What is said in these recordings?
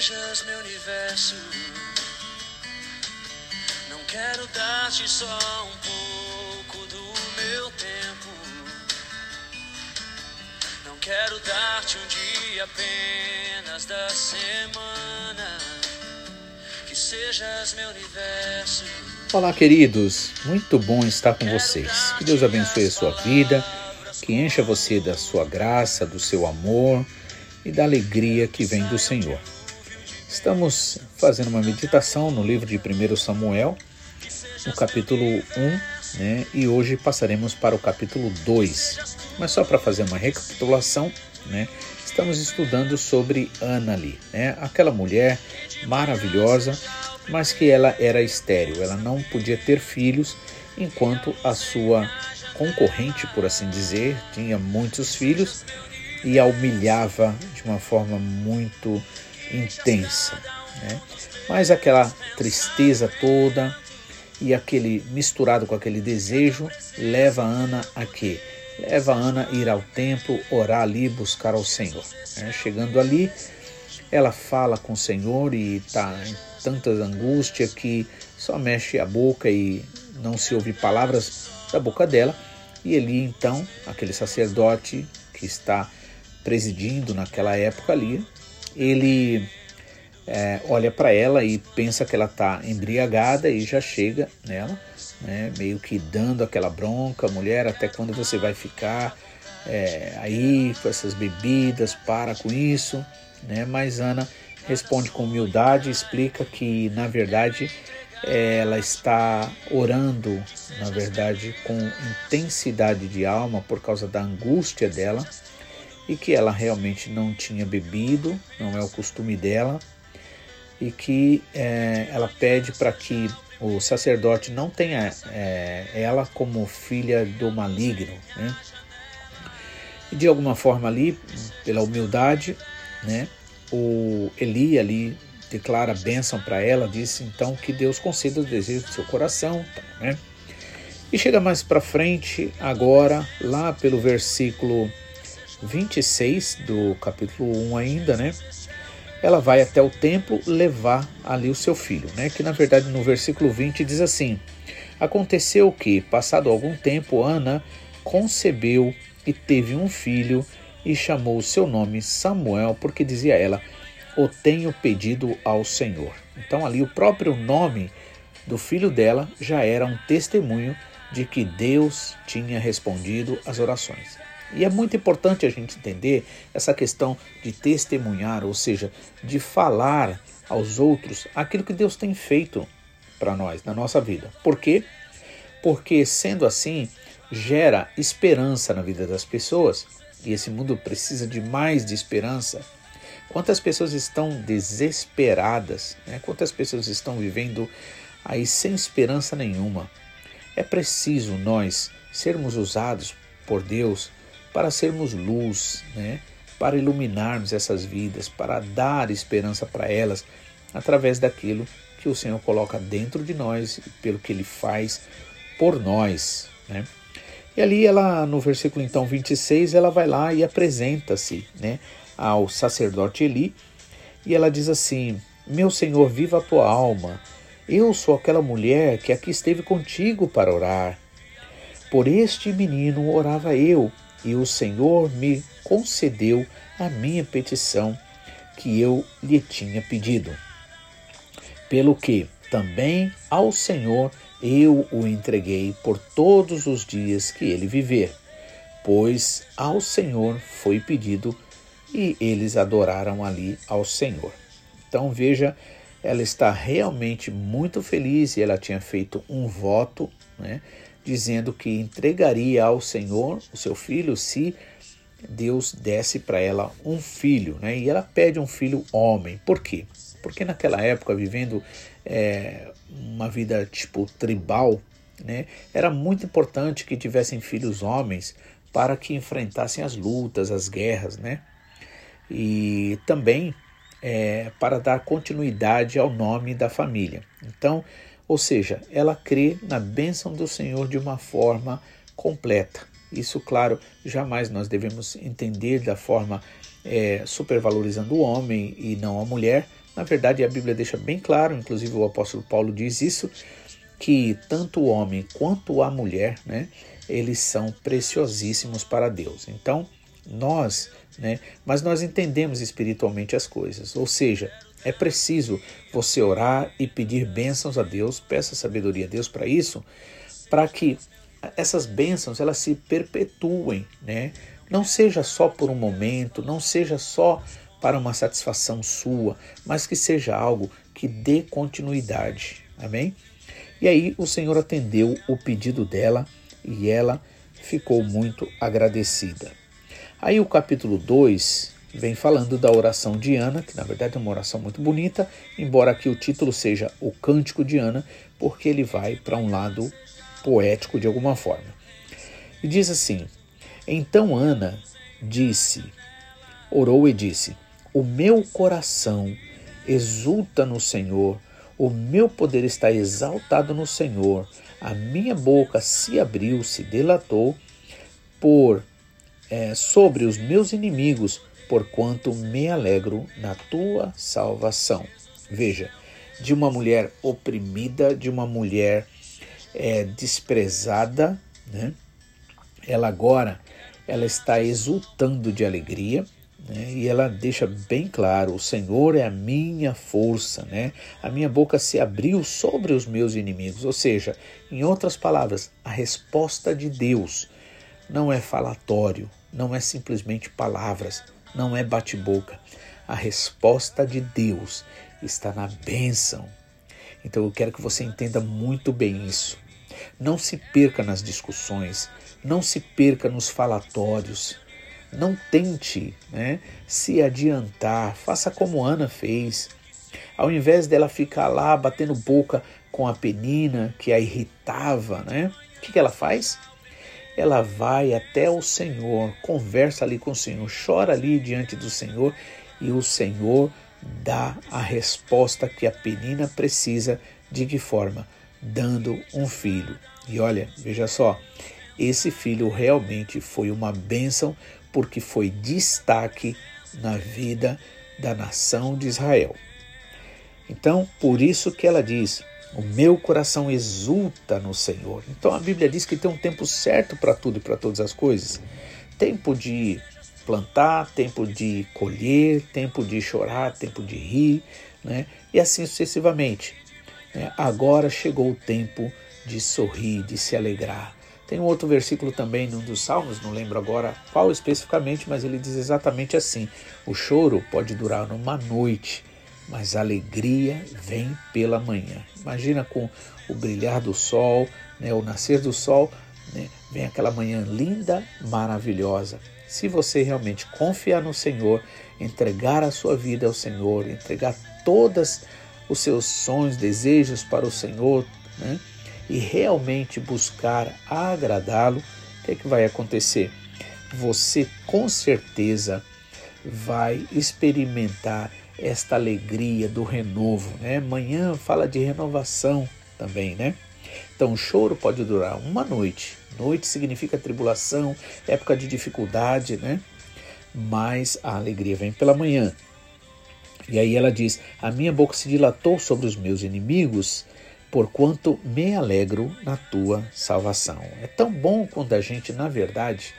sejas meu universo. Não quero dar-te só um pouco do meu tempo. Não quero dar-te um dia apenas da semana. Que sejas meu universo. Olá, queridos. Muito bom estar com vocês. Que Deus abençoe a sua vida, que encha você da sua graça, do seu amor e da alegria que vem do Senhor. Estamos fazendo uma meditação no livro de 1 Samuel, no capítulo 1, né? E hoje passaremos para o capítulo 2. Mas só para fazer uma recapitulação, né? Estamos estudando sobre Ana ali, né? Aquela mulher maravilhosa, mas que ela era estéril, ela não podia ter filhos, enquanto a sua concorrente, por assim dizer, tinha muitos filhos e a humilhava de uma forma muito intensa. Né? Mas aquela tristeza toda e aquele misturado com aquele desejo leva Ana a quê? Leva Ana a ir ao templo, orar ali, buscar ao Senhor. Né? Chegando ali, ela fala com o Senhor e está em tanta angústia que só mexe a boca e não se ouve palavras da boca dela. E Eli, então, aquele sacerdote que está presidindo naquela época ali, ele é, olha para ela e pensa que ela está embriagada e já chega nela, né, meio que dando aquela bronca, mulher, até quando você vai ficar é, aí com essas bebidas, para com isso, né? Mas Ana responde com humildade, explica que na verdade ela está orando, na verdade, com intensidade de alma por causa da angústia dela e que ela realmente não tinha bebido, não é o costume dela, e que é, ela pede para que o sacerdote não tenha é, ela como filha do maligno. Né? E de alguma forma ali, pela humildade, né, o Eli ali declara bênção para ela, disse então que Deus conceda o desejo do seu coração. Né? E chega mais para frente, agora, lá pelo versículo 26 do capítulo 1 ainda, né? Ela vai até o templo levar ali o seu filho, né? Que na verdade no versículo 20 diz assim: Aconteceu que, passado algum tempo, Ana concebeu e teve um filho e chamou o seu nome Samuel, porque dizia ela: O tenho pedido ao Senhor. Então ali o próprio nome do filho dela já era um testemunho de que Deus tinha respondido às orações. E é muito importante a gente entender essa questão de testemunhar, ou seja, de falar aos outros aquilo que Deus tem feito para nós na nossa vida. Por quê? Porque sendo assim, gera esperança na vida das pessoas, e esse mundo precisa de mais de esperança. Quantas pessoas estão desesperadas, né? quantas pessoas estão vivendo aí sem esperança nenhuma. É preciso nós sermos usados por Deus para sermos luz, né? para iluminarmos essas vidas, para dar esperança para elas através daquilo que o Senhor coloca dentro de nós, pelo que Ele faz por nós. Né? E ali ela, no versículo então 26, ela vai lá e apresenta-se né, ao sacerdote Eli, e ela diz assim: Meu Senhor, viva a tua alma. Eu sou aquela mulher que aqui esteve contigo para orar. Por este menino orava eu, e o Senhor me concedeu a minha petição que eu lhe tinha pedido. Pelo que também ao Senhor eu o entreguei por todos os dias que ele viver, pois ao Senhor foi pedido e eles adoraram ali ao Senhor. Então veja, ela está realmente muito feliz e ela tinha feito um voto, né? Dizendo que entregaria ao Senhor o seu filho se Deus desse para ela um filho, né? E ela pede um filho homem. Por quê? Porque naquela época, vivendo é, uma vida tipo tribal, né? Era muito importante que tivessem filhos homens para que enfrentassem as lutas, as guerras, né? E também é, para dar continuidade ao nome da família. Então, ou seja, ela crê na bênção do Senhor de uma forma completa. Isso, claro, jamais nós devemos entender da forma é, supervalorizando o homem e não a mulher, Na verdade, a Bíblia deixa bem claro, inclusive o apóstolo Paulo diz isso, que tanto o homem quanto a mulher, né, eles são preciosíssimos para Deus. Então, nós, né, mas nós entendemos espiritualmente as coisas, ou seja, é preciso você orar e pedir bênçãos a Deus, peça sabedoria a Deus para isso, para que essas bênçãos elas se perpetuem, né? Não seja só por um momento, não seja só para uma satisfação sua, mas que seja algo que dê continuidade. Amém? E aí o Senhor atendeu o pedido dela e ela ficou muito agradecida. Aí o capítulo 2 vem falando da oração de Ana, que na verdade é uma oração muito bonita, embora aqui o título seja O Cântico de Ana, porque ele vai para um lado poético de alguma forma. E diz assim: Então Ana disse, orou e disse: O meu coração exulta no Senhor, o meu poder está exaltado no Senhor, a minha boca se abriu, se delatou por é, sobre os meus inimigos porquanto me alegro na tua salvação. Veja, de uma mulher oprimida, de uma mulher é, desprezada, né? ela agora ela está exultando de alegria, né? e ela deixa bem claro: o Senhor é a minha força, né? a minha boca se abriu sobre os meus inimigos. Ou seja, em outras palavras, a resposta de Deus não é falatório, não é simplesmente palavras, não é bate-boca. A resposta de Deus está na bênção. Então eu quero que você entenda muito bem isso. Não se perca nas discussões, não se perca nos falatórios. Não tente né, se adiantar, faça como Ana fez. Ao invés dela ficar lá batendo boca com a penina que a irritava, né? O que, que ela faz? Ela vai até o Senhor, conversa ali com o Senhor, chora ali diante do Senhor e o Senhor dá a resposta que a penina precisa. De que forma? Dando um filho. E olha, veja só, esse filho realmente foi uma bênção porque foi destaque na vida da nação de Israel. Então, por isso que ela diz: o meu coração exulta no Senhor. Então a Bíblia diz que tem um tempo certo para tudo e para todas as coisas. Tempo de plantar, tempo de colher, tempo de chorar, tempo de rir, né? e assim sucessivamente. Né? Agora chegou o tempo de sorrir, de se alegrar. Tem um outro versículo também num dos Salmos, não lembro agora qual especificamente, mas ele diz exatamente assim: o choro pode durar uma noite, mas a alegria vem pela manhã. Imagina com o brilhar do sol, né, o nascer do sol, né, vem aquela manhã linda, maravilhosa. Se você realmente confiar no Senhor, entregar a sua vida ao Senhor, entregar todos os seus sonhos, desejos para o Senhor, né, e realmente buscar agradá-lo, o que, é que vai acontecer? Você com certeza vai experimentar esta alegria do renovo. Né? Manhã fala de renovação também, né? Então, o choro pode durar uma noite. Noite significa tribulação, época de dificuldade, né? Mas a alegria vem pela manhã. E aí ela diz: A minha boca se dilatou sobre os meus inimigos, porquanto me alegro na tua salvação. É tão bom quando a gente, na verdade,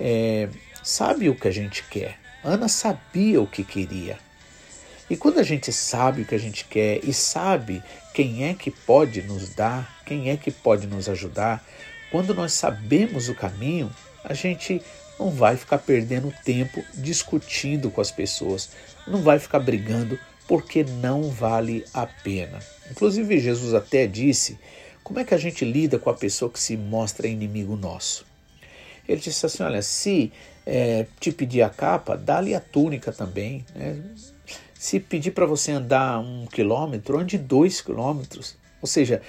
é, sabe o que a gente quer. Ana sabia o que queria. E quando a gente sabe o que a gente quer e sabe quem é que pode nos dar, quem é que pode nos ajudar, quando nós sabemos o caminho, a gente não vai ficar perdendo tempo discutindo com as pessoas, não vai ficar brigando porque não vale a pena. Inclusive, Jesus até disse: como é que a gente lida com a pessoa que se mostra inimigo nosso? Ele disse assim: olha, se é, te pedir a capa, dá-lhe a túnica também. Né? Se pedir para você andar um quilômetro, ande dois quilômetros. Ou seja,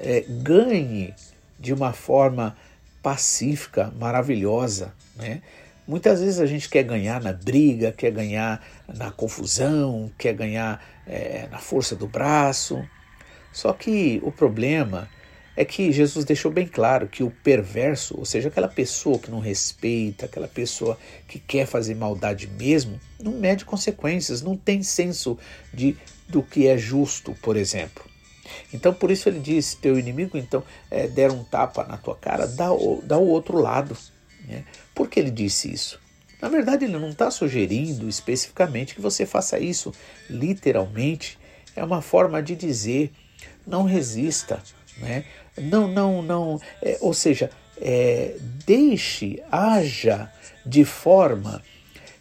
é, ganhe de uma forma pacífica, maravilhosa. Né? Muitas vezes a gente quer ganhar na briga, quer ganhar na confusão, quer ganhar é, na força do braço. Só que o problema é que Jesus deixou bem claro que o perverso, ou seja, aquela pessoa que não respeita, aquela pessoa que quer fazer maldade mesmo, não mede consequências, não tem senso de do que é justo, por exemplo. Então, por isso ele diz: teu inimigo, então, é, der um tapa na tua cara, dá o, dá o outro lado. Né? Por que ele disse isso? Na verdade, ele não está sugerindo especificamente que você faça isso. Literalmente, é uma forma de dizer: não resista, né? Não, não, não. É, ou seja, é, deixe, haja de forma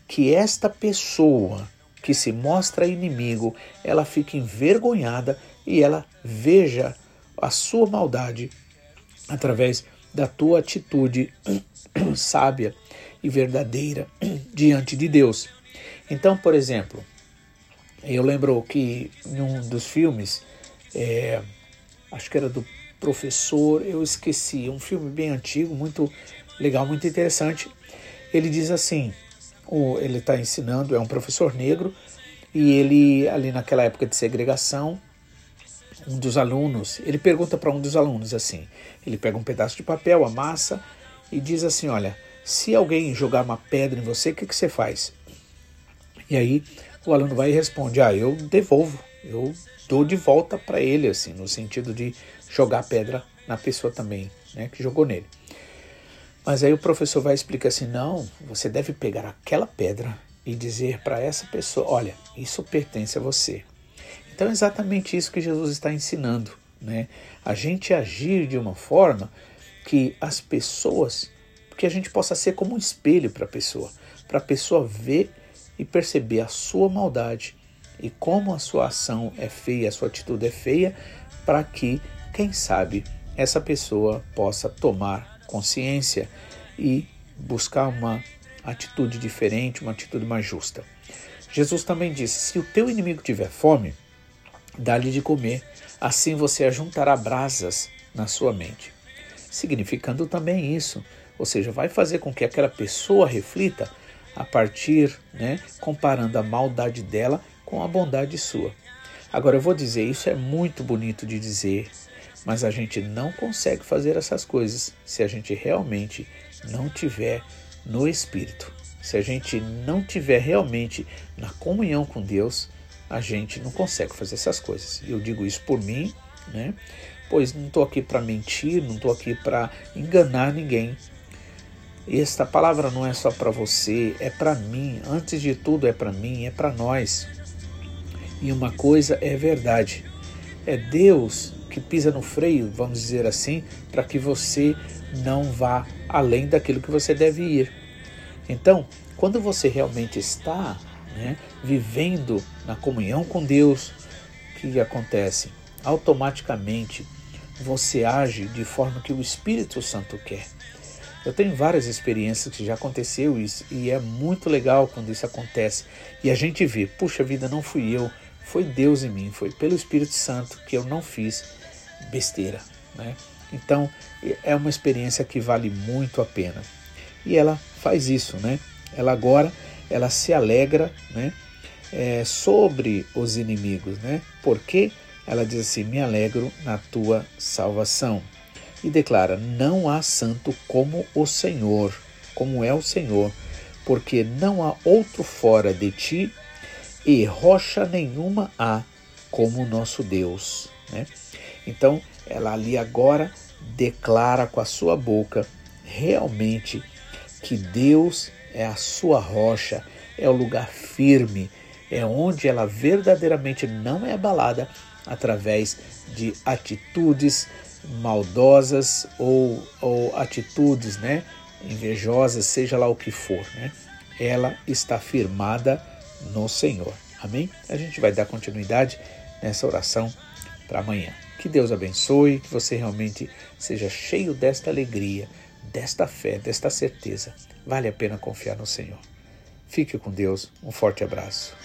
que esta pessoa que se mostra inimigo, ela fique envergonhada e ela veja a sua maldade através da tua atitude sábia e verdadeira diante de Deus. Então, por exemplo, eu lembro que em um dos filmes, é, acho que era do professor, eu esqueci, um filme bem antigo, muito legal, muito interessante. Ele diz assim: ele está ensinando, é um professor negro, e ele, ali naquela época de segregação, um dos alunos, ele pergunta para um dos alunos assim: ele pega um pedaço de papel, amassa e diz assim: Olha, se alguém jogar uma pedra em você, o que, que você faz? E aí o aluno vai e responde: Ah, eu devolvo, eu dou de volta para ele, assim, no sentido de jogar pedra na pessoa também, né, que jogou nele. Mas aí o professor vai explicar assim: não, você deve pegar aquela pedra e dizer para essa pessoa: olha, isso pertence a você. Então é exatamente isso que Jesus está ensinando, né? A gente agir de uma forma que as pessoas, que a gente possa ser como um espelho para a pessoa, para a pessoa ver e perceber a sua maldade e como a sua ação é feia, a sua atitude é feia, para que, quem sabe, essa pessoa possa tomar consciência e buscar uma atitude diferente, uma atitude mais justa. Jesus também disse: Se o teu inimigo tiver fome, dá-lhe de comer, assim você ajuntará brasas na sua mente. Significando também isso, ou seja, vai fazer com que aquela pessoa reflita a partir, né, comparando a maldade dela com a bondade sua. Agora eu vou dizer, isso é muito bonito de dizer, mas a gente não consegue fazer essas coisas se a gente realmente não tiver no Espírito. Se a gente não tiver realmente na comunhão com Deus, a gente não consegue fazer essas coisas. Eu digo isso por mim, né? Pois não estou aqui para mentir, não estou aqui para enganar ninguém. Esta palavra não é só para você, é para mim. Antes de tudo, é para mim, é para nós. E uma coisa é verdade: é Deus que pisa no freio, vamos dizer assim, para que você não vá além daquilo que você deve ir. Então, quando você realmente está né, vivendo na comunhão com Deus, o que acontece? Automaticamente você age de forma que o Espírito Santo quer. Eu tenho várias experiências que já aconteceu isso e é muito legal quando isso acontece e a gente vê, puxa vida, não fui eu, foi Deus em mim, foi pelo Espírito Santo que eu não fiz besteira, né? Então é uma experiência que vale muito a pena. E ela faz isso, né? Ela agora ela se alegra, né? É, sobre os inimigos, né? Porque ela diz assim: me alegro na tua salvação e declara: não há santo como o Senhor, como é o Senhor, porque não há outro fora de ti e rocha nenhuma há como o nosso Deus, né? Então ela ali agora declara com a sua boca realmente que Deus é a sua rocha, é o lugar firme, é onde ela verdadeiramente não é abalada através de atitudes maldosas ou, ou atitudes né, invejosas, seja lá o que for. Né? Ela está firmada no Senhor. Amém? A gente vai dar continuidade nessa oração para amanhã. Que Deus abençoe, que você realmente seja cheio desta alegria, desta fé, desta certeza. Vale a pena confiar no Senhor. Fique com Deus. Um forte abraço.